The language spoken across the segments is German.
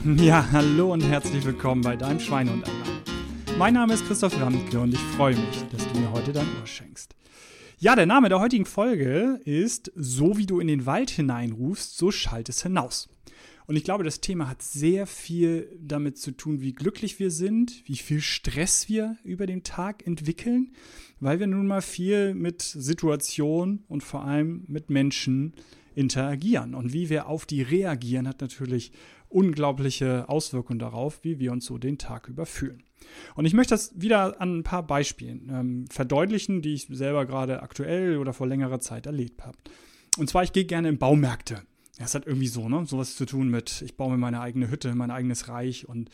Ja, hallo und herzlich willkommen bei deinem Schweine und. Mein Name ist Christoph Ramke und ich freue mich, dass du mir heute dein Ohr schenkst. Ja, der Name der heutigen Folge ist So wie du in den Wald hineinrufst, so schallt es hinaus. Und ich glaube, das Thema hat sehr viel damit zu tun, wie glücklich wir sind, wie viel Stress wir über den Tag entwickeln, weil wir nun mal viel mit Situationen und vor allem mit Menschen interagieren. Und wie wir auf die reagieren, hat natürlich unglaubliche Auswirkungen darauf, wie wir uns so den Tag über fühlen. Und ich möchte das wieder an ein paar Beispielen ähm, verdeutlichen, die ich selber gerade aktuell oder vor längerer Zeit erlebt habe. Und zwar, ich gehe gerne in Baumärkte. Das hat irgendwie so, ne? Sowas zu tun mit, ich baue mir meine eigene Hütte, mein eigenes Reich und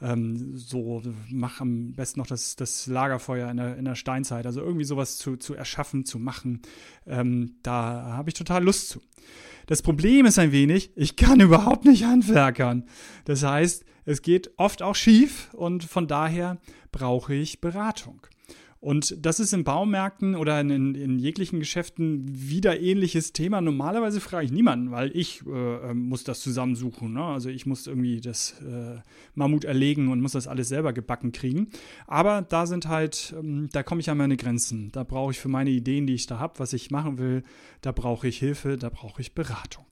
ähm, so mache am besten noch das, das Lagerfeuer in der, in der Steinzeit. Also irgendwie sowas zu, zu erschaffen, zu machen. Ähm, da habe ich total Lust zu. Das Problem ist ein wenig, ich kann überhaupt nicht handwerkern. Das heißt, es geht oft auch schief und von daher brauche ich Beratung. Und das ist in Baumärkten oder in, in, jeglichen Geschäften wieder ähnliches Thema. Normalerweise frage ich niemanden, weil ich äh, ähm, muss das zusammensuchen. Ne? Also ich muss irgendwie das äh, Mammut erlegen und muss das alles selber gebacken kriegen. Aber da sind halt, ähm, da komme ich an meine Grenzen. Da brauche ich für meine Ideen, die ich da habe, was ich machen will, da brauche ich Hilfe, da brauche ich Beratung.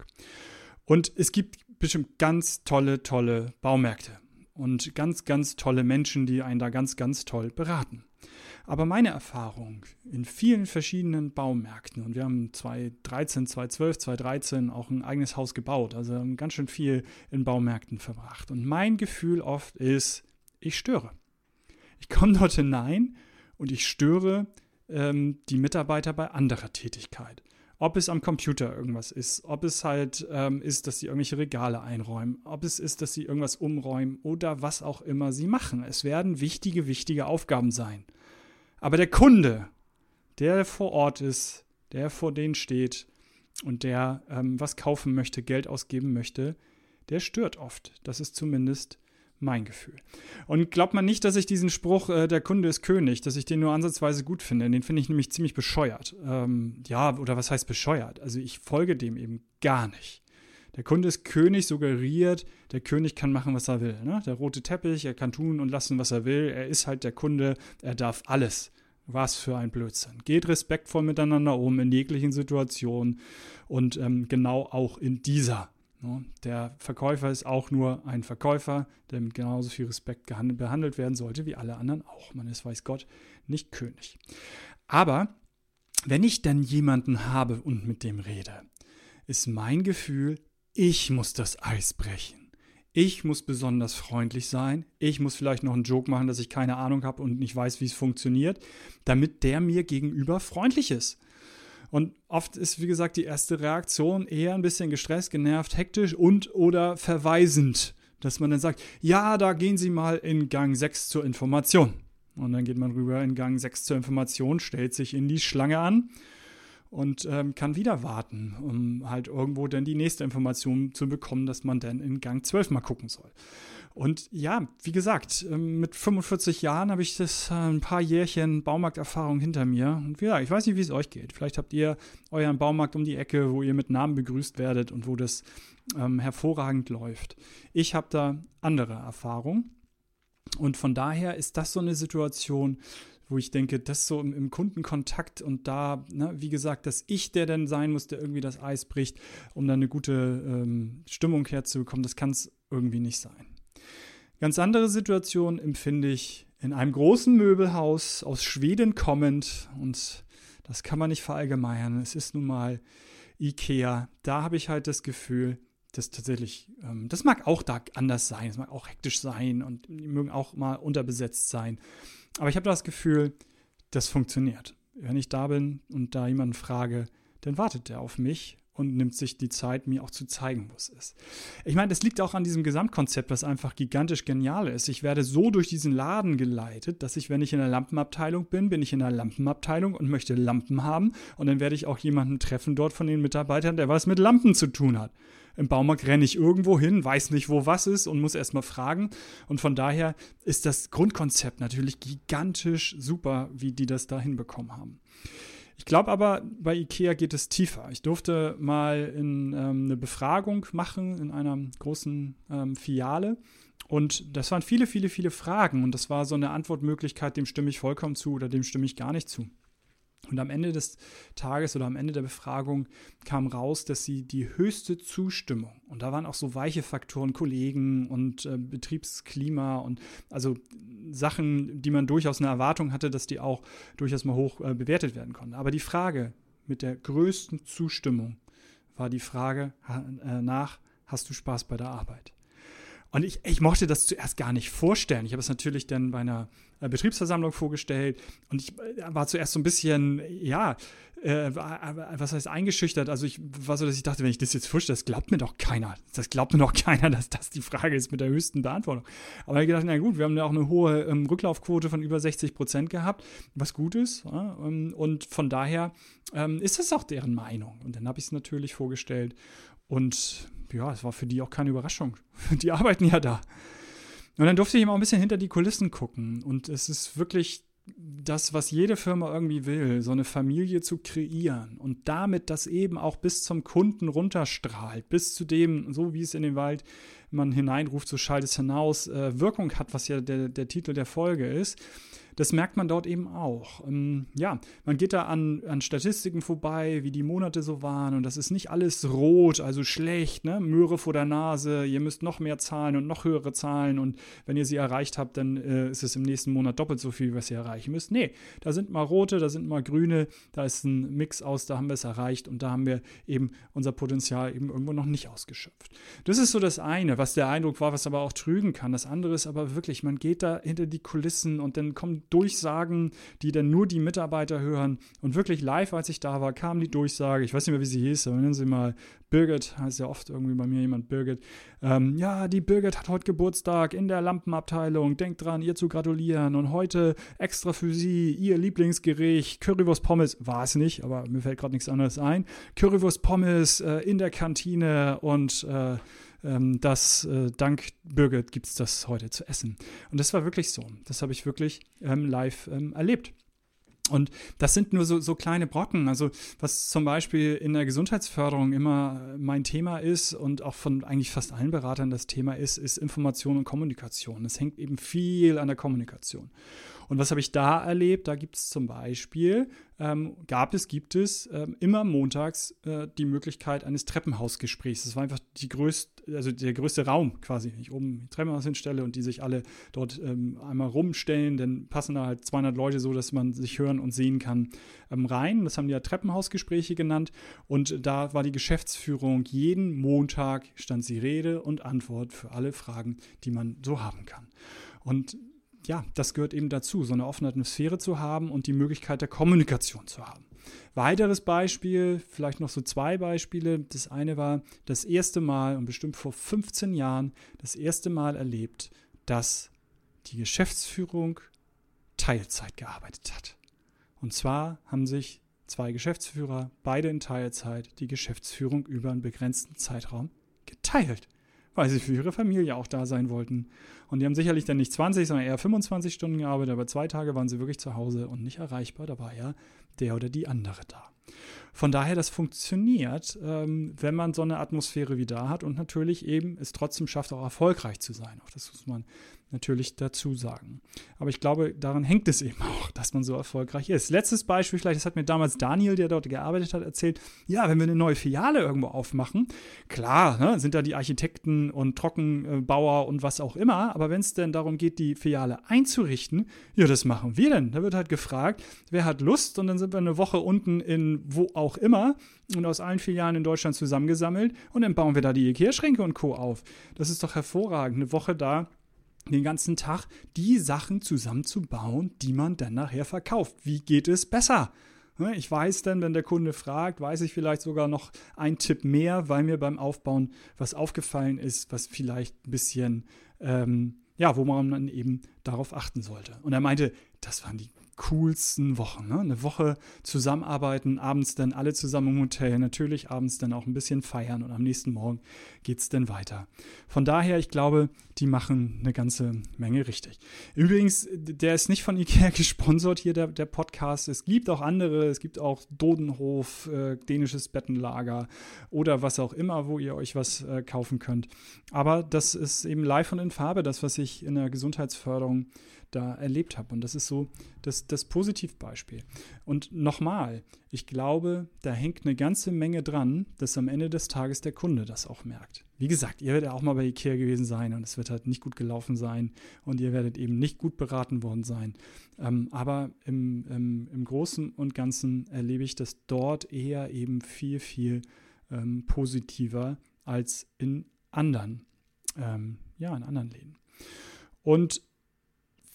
Und es gibt bestimmt ganz tolle, tolle Baumärkte und ganz, ganz tolle Menschen, die einen da ganz, ganz toll beraten. Aber meine Erfahrung in vielen verschiedenen Baumärkten, und wir haben 2013, 2012, 2013 auch ein eigenes Haus gebaut, also haben ganz schön viel in Baumärkten verbracht. Und mein Gefühl oft ist, ich störe. Ich komme dort hinein und ich störe ähm, die Mitarbeiter bei anderer Tätigkeit. Ob es am Computer irgendwas ist, ob es halt ähm, ist, dass sie irgendwelche Regale einräumen, ob es ist, dass sie irgendwas umräumen oder was auch immer sie machen. Es werden wichtige, wichtige Aufgaben sein. Aber der Kunde, der vor Ort ist, der vor denen steht und der ähm, was kaufen möchte, Geld ausgeben möchte, der stört oft. Das ist zumindest mein Gefühl. Und glaubt man nicht, dass ich diesen Spruch, äh, der Kunde ist König, dass ich den nur ansatzweise gut finde. Den finde ich nämlich ziemlich bescheuert. Ähm, ja, oder was heißt bescheuert? Also ich folge dem eben gar nicht. Der Kunde ist König, suggeriert, der König kann machen, was er will. Ne? Der rote Teppich, er kann tun und lassen, was er will. Er ist halt der Kunde, er darf alles. Was für ein Blödsinn. Geht respektvoll miteinander um in jeglichen Situationen und ähm, genau auch in dieser. Ne? Der Verkäufer ist auch nur ein Verkäufer, der mit genauso viel Respekt behandelt werden sollte wie alle anderen auch. Man ist, weiß Gott, nicht König. Aber wenn ich dann jemanden habe und mit dem rede, ist mein Gefühl, ich muss das Eis brechen. Ich muss besonders freundlich sein. Ich muss vielleicht noch einen Joke machen, dass ich keine Ahnung habe und nicht weiß, wie es funktioniert, damit der mir gegenüber freundlich ist. Und oft ist, wie gesagt, die erste Reaktion eher ein bisschen gestresst, genervt, hektisch und oder verweisend. Dass man dann sagt, ja, da gehen Sie mal in Gang 6 zur Information. Und dann geht man rüber in Gang 6 zur Information, stellt sich in die Schlange an und ähm, kann wieder warten, um halt irgendwo dann die nächste Information zu bekommen, dass man dann in Gang 12 mal gucken soll. Und ja, wie gesagt, ähm, mit 45 Jahren habe ich das äh, ein paar Jährchen Baumarkterfahrung hinter mir. Und ja, ich weiß nicht, wie es euch geht. Vielleicht habt ihr euren Baumarkt um die Ecke, wo ihr mit Namen begrüßt werdet und wo das ähm, hervorragend läuft. Ich habe da andere Erfahrungen. Und von daher ist das so eine Situation, wo ich denke, das so im, im Kundenkontakt und da, ne, wie gesagt, dass ich der denn sein muss, der irgendwie das Eis bricht, um dann eine gute ähm, Stimmung herzubekommen, das kann es irgendwie nicht sein. Ganz andere Situation empfinde ich in einem großen Möbelhaus aus Schweden kommend und das kann man nicht verallgemeinern. Es ist nun mal Ikea. Da habe ich halt das Gefühl, dass tatsächlich, ähm, das mag auch da anders sein, es mag auch hektisch sein und die mögen auch mal unterbesetzt sein. Aber ich habe das Gefühl, das funktioniert. Wenn ich da bin und da jemanden frage, dann wartet der auf mich und nimmt sich die Zeit, mir auch zu zeigen, wo es ist. Ich meine, das liegt auch an diesem Gesamtkonzept, was einfach gigantisch genial ist. Ich werde so durch diesen Laden geleitet, dass ich, wenn ich in der Lampenabteilung bin, bin ich in der Lampenabteilung und möchte Lampen haben. Und dann werde ich auch jemanden treffen dort von den Mitarbeitern, der was mit Lampen zu tun hat. Im Baumarkt renne ich irgendwo hin, weiß nicht, wo was ist und muss erstmal fragen. Und von daher ist das Grundkonzept natürlich gigantisch super, wie die das da hinbekommen haben. Ich glaube aber, bei IKEA geht es tiefer. Ich durfte mal in, ähm, eine Befragung machen in einer großen ähm, Filiale. Und das waren viele, viele, viele Fragen. Und das war so eine Antwortmöglichkeit, dem stimme ich vollkommen zu oder dem stimme ich gar nicht zu. Und am Ende des Tages oder am Ende der Befragung kam raus, dass sie die höchste Zustimmung, und da waren auch so weiche Faktoren, Kollegen und äh, Betriebsklima und also Sachen, die man durchaus eine Erwartung hatte, dass die auch durchaus mal hoch äh, bewertet werden konnten. Aber die Frage mit der größten Zustimmung war die Frage äh, nach, hast du Spaß bei der Arbeit? Und ich, ich mochte das zuerst gar nicht vorstellen. Ich habe es natürlich dann bei einer äh, Betriebsversammlung vorgestellt und ich äh, war zuerst so ein bisschen, ja, äh, was heißt eingeschüchtert. Also ich war so, dass ich dachte, wenn ich das jetzt vorstelle, das glaubt mir doch keiner. Das glaubt mir doch keiner, dass das die Frage ist mit der höchsten Beantwortung. Aber ich gedacht, na gut, wir haben ja auch eine hohe ähm, Rücklaufquote von über 60 Prozent gehabt, was gut ist. Ja, ähm, und von daher ähm, ist das auch deren Meinung. Und dann habe ich es natürlich vorgestellt und ja, es war für die auch keine Überraschung. Die arbeiten ja da. Und dann durfte ich immer auch ein bisschen hinter die Kulissen gucken. Und es ist wirklich das, was jede Firma irgendwie will, so eine Familie zu kreieren und damit das eben auch bis zum Kunden runterstrahlt, bis zu dem, so wie es in den Wald man hineinruft, so schallt es hinaus, äh, Wirkung hat, was ja der, der Titel der Folge ist das merkt man dort eben auch. Ähm, ja, man geht da an, an Statistiken vorbei, wie die Monate so waren und das ist nicht alles rot, also schlecht, ne? Möhre vor der Nase, ihr müsst noch mehr zahlen und noch höhere Zahlen und wenn ihr sie erreicht habt, dann äh, ist es im nächsten Monat doppelt so viel, was ihr erreichen müsst. Nee, da sind mal rote, da sind mal grüne, da ist ein Mix aus, da haben wir es erreicht und da haben wir eben unser Potenzial eben irgendwo noch nicht ausgeschöpft. Das ist so das eine, was der Eindruck war, was aber auch trügen kann. Das andere ist aber wirklich, man geht da hinter die Kulissen und dann kommen Durchsagen, die dann nur die Mitarbeiter hören. Und wirklich live, als ich da war, kam die Durchsage, ich weiß nicht mehr, wie sie hieß, aber nennen Sie mal Birgit, heißt ja oft irgendwie bei mir jemand Birgit. Ähm, ja, die Birgit hat heute Geburtstag in der Lampenabteilung. Denkt dran, ihr zu gratulieren. Und heute extra für sie ihr Lieblingsgericht, Currywurst Pommes. War es nicht, aber mir fällt gerade nichts anderes ein. Currywurst Pommes äh, in der Kantine und äh, ähm, dass äh, dank Birgit gibt es das heute zu essen. Und das war wirklich so. Das habe ich wirklich ähm, live ähm, erlebt. Und das sind nur so, so kleine Brocken. Also was zum Beispiel in der Gesundheitsförderung immer mein Thema ist und auch von eigentlich fast allen Beratern das Thema ist, ist Information und Kommunikation. Es hängt eben viel an der Kommunikation. Und was habe ich da erlebt? Da gibt es zum Beispiel, ähm, gab es, gibt es ähm, immer montags äh, die Möglichkeit eines Treppenhausgesprächs. Das war einfach die größte, also der größte Raum quasi, wenn ich oben ein Treppenhaus hinstelle und die sich alle dort ähm, einmal rumstellen, dann passen da halt 200 Leute so, dass man sich hören und sehen kann ähm, rein. Das haben die ja Treppenhausgespräche genannt und da war die Geschäftsführung jeden Montag stand sie Rede und Antwort für alle Fragen, die man so haben kann. Und ja, das gehört eben dazu, so eine offene Atmosphäre zu haben und die Möglichkeit der Kommunikation zu haben. Weiteres Beispiel, vielleicht noch so zwei Beispiele. Das eine war das erste Mal und bestimmt vor 15 Jahren das erste Mal erlebt, dass die Geschäftsführung Teilzeit gearbeitet hat. Und zwar haben sich zwei Geschäftsführer, beide in Teilzeit, die Geschäftsführung über einen begrenzten Zeitraum geteilt weil sie für ihre Familie auch da sein wollten. Und die haben sicherlich dann nicht 20, sondern eher 25 Stunden gearbeitet, aber zwei Tage waren sie wirklich zu Hause und nicht erreichbar. Da war ja der oder die andere da. Von daher, das funktioniert, ähm, wenn man so eine Atmosphäre wie da hat und natürlich eben es trotzdem schafft, auch erfolgreich zu sein. Auch das muss man natürlich dazu sagen. Aber ich glaube, daran hängt es eben auch, dass man so erfolgreich ist. Letztes Beispiel, vielleicht, das hat mir damals Daniel, der dort gearbeitet hat, erzählt. Ja, wenn wir eine neue Filiale irgendwo aufmachen, klar, ne, sind da die Architekten und Trockenbauer und was auch immer. Aber wenn es denn darum geht, die Filiale einzurichten, ja, das machen wir denn. Da wird halt gefragt, wer hat Lust und dann sind wir eine Woche unten in wo auch immer und aus allen Filialen in Deutschland zusammengesammelt und dann bauen wir da die Ikea-Schränke und Co. auf. Das ist doch hervorragend. Eine Woche da den ganzen Tag die Sachen zusammenzubauen, die man dann nachher verkauft. Wie geht es besser? Ne, ich weiß dann, wenn der Kunde fragt, weiß ich vielleicht sogar noch einen Tipp mehr, weil mir beim Aufbauen was aufgefallen ist, was vielleicht ein bisschen, ähm, ja, wo man dann eben darauf achten sollte. Und er meinte, das waren die coolsten Wochen. Ne? Eine Woche zusammenarbeiten, abends dann alle zusammen im Hotel, natürlich abends dann auch ein bisschen feiern und am nächsten Morgen geht es dann weiter. Von daher, ich glaube, die machen eine ganze Menge richtig. Übrigens, der ist nicht von Ikea gesponsert hier, der, der Podcast. Es gibt auch andere, es gibt auch Dodenhof, äh, dänisches Bettenlager oder was auch immer, wo ihr euch was äh, kaufen könnt. Aber das ist eben live und in Farbe, das, was ich in der Gesundheitsförderung da erlebt habe. Und das ist so das, das Positivbeispiel. Und nochmal, ich glaube, da hängt eine ganze Menge dran, dass am Ende des Tages der Kunde das auch merkt. Wie gesagt, ihr werdet auch mal bei Ikea gewesen sein und es wird halt nicht gut gelaufen sein und ihr werdet eben nicht gut beraten worden sein. Ähm, aber im, im, im Großen und Ganzen erlebe ich das dort eher eben viel, viel ähm, positiver als in anderen, ähm, ja, in anderen Läden. Und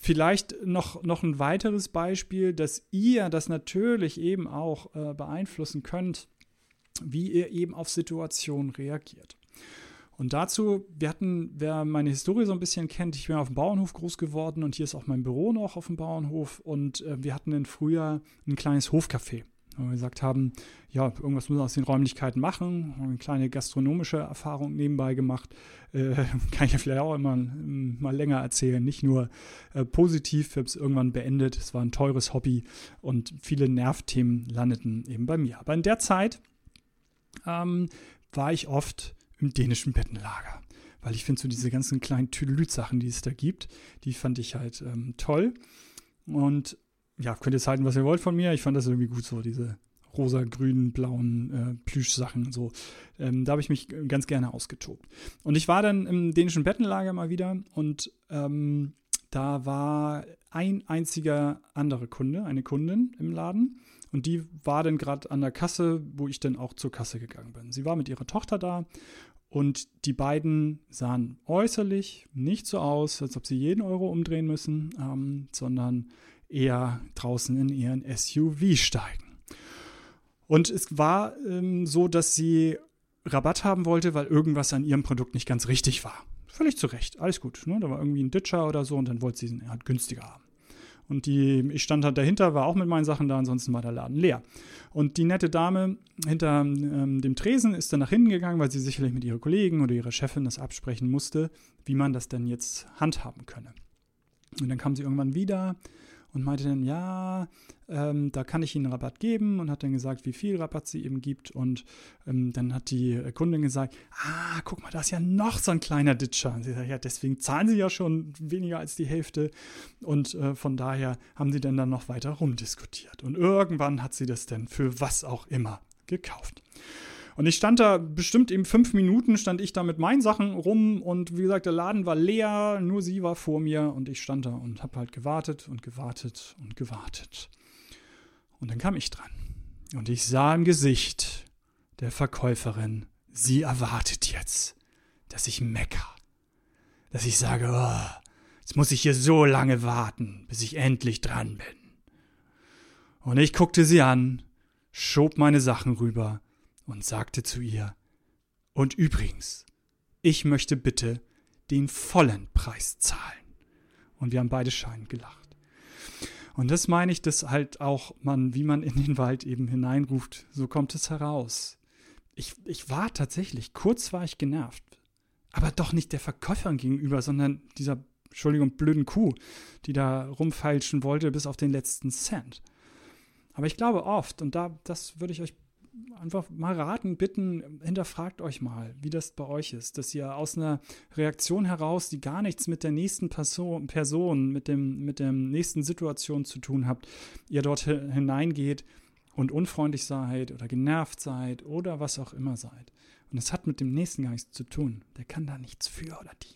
Vielleicht noch, noch ein weiteres Beispiel, dass ihr das natürlich eben auch äh, beeinflussen könnt, wie ihr eben auf Situationen reagiert. Und dazu, wir hatten, wer meine Historie so ein bisschen kennt, ich bin auf dem Bauernhof groß geworden und hier ist auch mein Büro noch auf dem Bauernhof und äh, wir hatten im Frühjahr ein kleines Hofcafé. Weil wir gesagt haben, ja, irgendwas müssen wir aus den Räumlichkeiten machen. Haben eine kleine gastronomische Erfahrung nebenbei gemacht. Äh, kann ich ja vielleicht auch immer mal länger erzählen. Nicht nur äh, positiv, ich habe es irgendwann beendet. Es war ein teures Hobby und viele Nervthemen landeten eben bei mir. Aber in der Zeit ähm, war ich oft im dänischen Bettenlager. Weil ich finde, so diese ganzen kleinen Tüdelüt-Sachen, die es da gibt, die fand ich halt ähm, toll. Und ja, könnt jetzt halten, was ihr wollt von mir. Ich fand das irgendwie gut, so diese rosa, grünen, blauen äh, Plüschsachen. So. Ähm, da habe ich mich ganz gerne ausgetobt. Und ich war dann im dänischen Bettenlager mal wieder und ähm, da war ein einziger anderer Kunde, eine Kundin im Laden. Und die war dann gerade an der Kasse, wo ich dann auch zur Kasse gegangen bin. Sie war mit ihrer Tochter da und die beiden sahen äußerlich nicht so aus, als ob sie jeden Euro umdrehen müssen, ähm, sondern eher draußen in ihren SUV steigen. Und es war ähm, so, dass sie Rabatt haben wollte, weil irgendwas an ihrem Produkt nicht ganz richtig war. Völlig zu Recht, alles gut. Ne? Da war irgendwie ein Ditcher oder so und dann wollte sie ihn halt günstiger haben. Und die, ich stand halt dahinter, war auch mit meinen Sachen da, ansonsten war der Laden leer. Und die nette Dame hinter ähm, dem Tresen ist dann nach hinten gegangen, weil sie sicherlich mit ihrer Kollegen oder ihrer Chefin das absprechen musste, wie man das denn jetzt handhaben könne. Und dann kam sie irgendwann wieder und meinte dann, ja, ähm, da kann ich Ihnen Rabatt geben und hat dann gesagt, wie viel Rabatt sie eben gibt. Und ähm, dann hat die Kundin gesagt, ah, guck mal, da ist ja noch so ein kleiner Ditcher. Und sie sagt, ja, deswegen zahlen Sie ja schon weniger als die Hälfte. Und äh, von daher haben sie dann, dann noch weiter rumdiskutiert. Und irgendwann hat sie das dann für was auch immer gekauft. Und ich stand da bestimmt eben fünf Minuten, stand ich da mit meinen Sachen rum und wie gesagt, der Laden war leer, nur sie war vor mir und ich stand da und habe halt gewartet und gewartet und gewartet. Und dann kam ich dran. Und ich sah im Gesicht der Verkäuferin, sie erwartet jetzt, dass ich mecker. Dass ich sage, oh, jetzt muss ich hier so lange warten, bis ich endlich dran bin. Und ich guckte sie an, schob meine Sachen rüber und sagte zu ihr Und übrigens, ich möchte bitte den vollen Preis zahlen. Und wir haben beide scheinend gelacht. Und das meine ich, dass halt auch man, wie man in den Wald eben hineinruft, so kommt es heraus. Ich, ich war tatsächlich, kurz war ich genervt. Aber doch nicht der Verkäuferin gegenüber, sondern dieser, Entschuldigung, blöden Kuh, die da rumfeilschen wollte bis auf den letzten Cent. Aber ich glaube oft, und da, das würde ich euch einfach mal raten, bitten, hinterfragt euch mal, wie das bei euch ist, dass ihr aus einer Reaktion heraus, die gar nichts mit der nächsten Person, Person mit, dem, mit der nächsten Situation zu tun habt, ihr dort hineingeht und unfreundlich seid oder genervt seid oder was auch immer seid. Und es hat mit dem nächsten gar nichts zu tun. Der kann da nichts für oder die.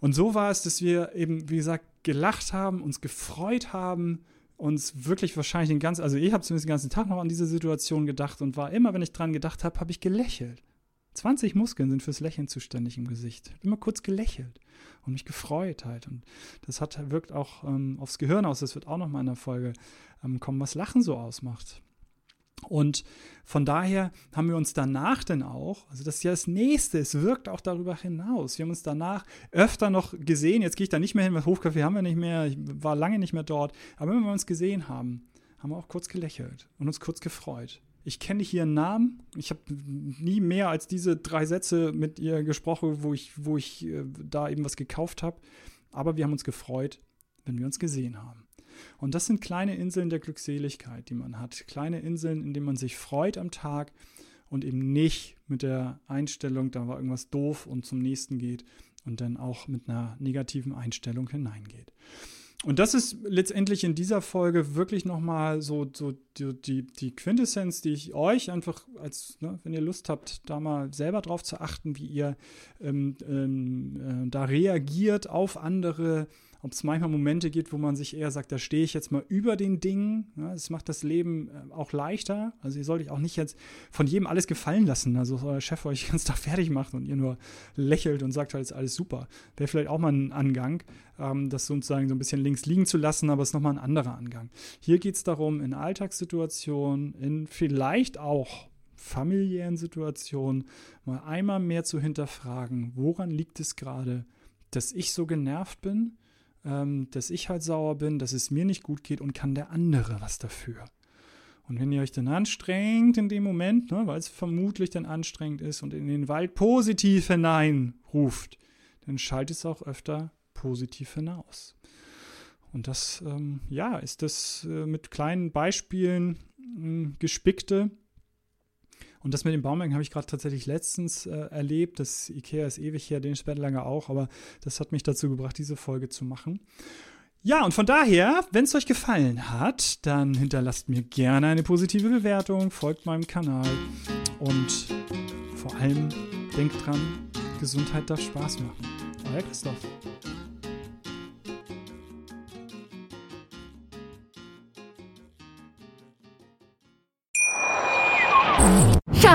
Und so war es, dass wir eben, wie gesagt, gelacht haben, uns gefreut haben, uns wirklich wahrscheinlich den ganzen, also ich habe zumindest den ganzen Tag noch an diese Situation gedacht und war immer, wenn ich dran gedacht habe, habe ich gelächelt. 20 Muskeln sind fürs Lächeln zuständig im Gesicht. Immer kurz gelächelt und mich gefreut halt. Und das hat, wirkt auch ähm, aufs Gehirn aus. Das wird auch noch mal in der Folge ähm, kommen, was Lachen so ausmacht. Und von daher haben wir uns danach dann auch, also das ist ja das Nächste, es wirkt auch darüber hinaus. Wir haben uns danach öfter noch gesehen, jetzt gehe ich da nicht mehr hin, weil Hofcafé haben wir nicht mehr, ich war lange nicht mehr dort, aber wenn wir uns gesehen haben, haben wir auch kurz gelächelt und uns kurz gefreut. Ich kenne hier einen Namen. Ich habe nie mehr als diese drei Sätze mit ihr gesprochen, wo ich, wo ich äh, da eben was gekauft habe. Aber wir haben uns gefreut, wenn wir uns gesehen haben. Und das sind kleine Inseln der Glückseligkeit, die man hat. Kleine Inseln, in denen man sich freut am Tag und eben nicht mit der Einstellung, da war irgendwas doof und zum nächsten geht und dann auch mit einer negativen Einstellung hineingeht. Und das ist letztendlich in dieser Folge wirklich nochmal so, so die, die, die, Quintessenz, die ich euch einfach als, ne, wenn ihr Lust habt, da mal selber drauf zu achten, wie ihr ähm, ähm, äh, da reagiert auf andere ob es manchmal Momente gibt, wo man sich eher sagt, da stehe ich jetzt mal über den Dingen. Ja, das macht das Leben äh, auch leichter. Also ihr solltet auch nicht jetzt von jedem alles gefallen lassen. Also euer Chef euch ganz Tag fertig macht und ihr nur lächelt und sagt, halt ist alles super. Wäre vielleicht auch mal ein Angang, ähm, das sozusagen so ein bisschen links liegen zu lassen, aber es ist nochmal ein anderer Angang. Hier geht es darum, in Alltagssituationen, in vielleicht auch familiären Situationen mal einmal mehr zu hinterfragen, woran liegt es gerade, dass ich so genervt bin ähm, dass ich halt sauer bin, dass es mir nicht gut geht und kann der andere was dafür. Und wenn ihr euch dann anstrengt in dem Moment, ne, weil es vermutlich dann anstrengend ist und in den Wald positiv hineinruft, dann schaltet es auch öfter positiv hinaus. Und das, ähm, ja, ist das äh, mit kleinen Beispielen äh, gespickte und das mit den Baumärkten habe ich gerade tatsächlich letztens äh, erlebt. Das Ikea ist ewig her, den Spätlanger auch, aber das hat mich dazu gebracht, diese Folge zu machen. Ja, und von daher, wenn es euch gefallen hat, dann hinterlasst mir gerne eine positive Bewertung, folgt meinem Kanal und vor allem denkt dran, Gesundheit darf Spaß machen. Euer Christoph.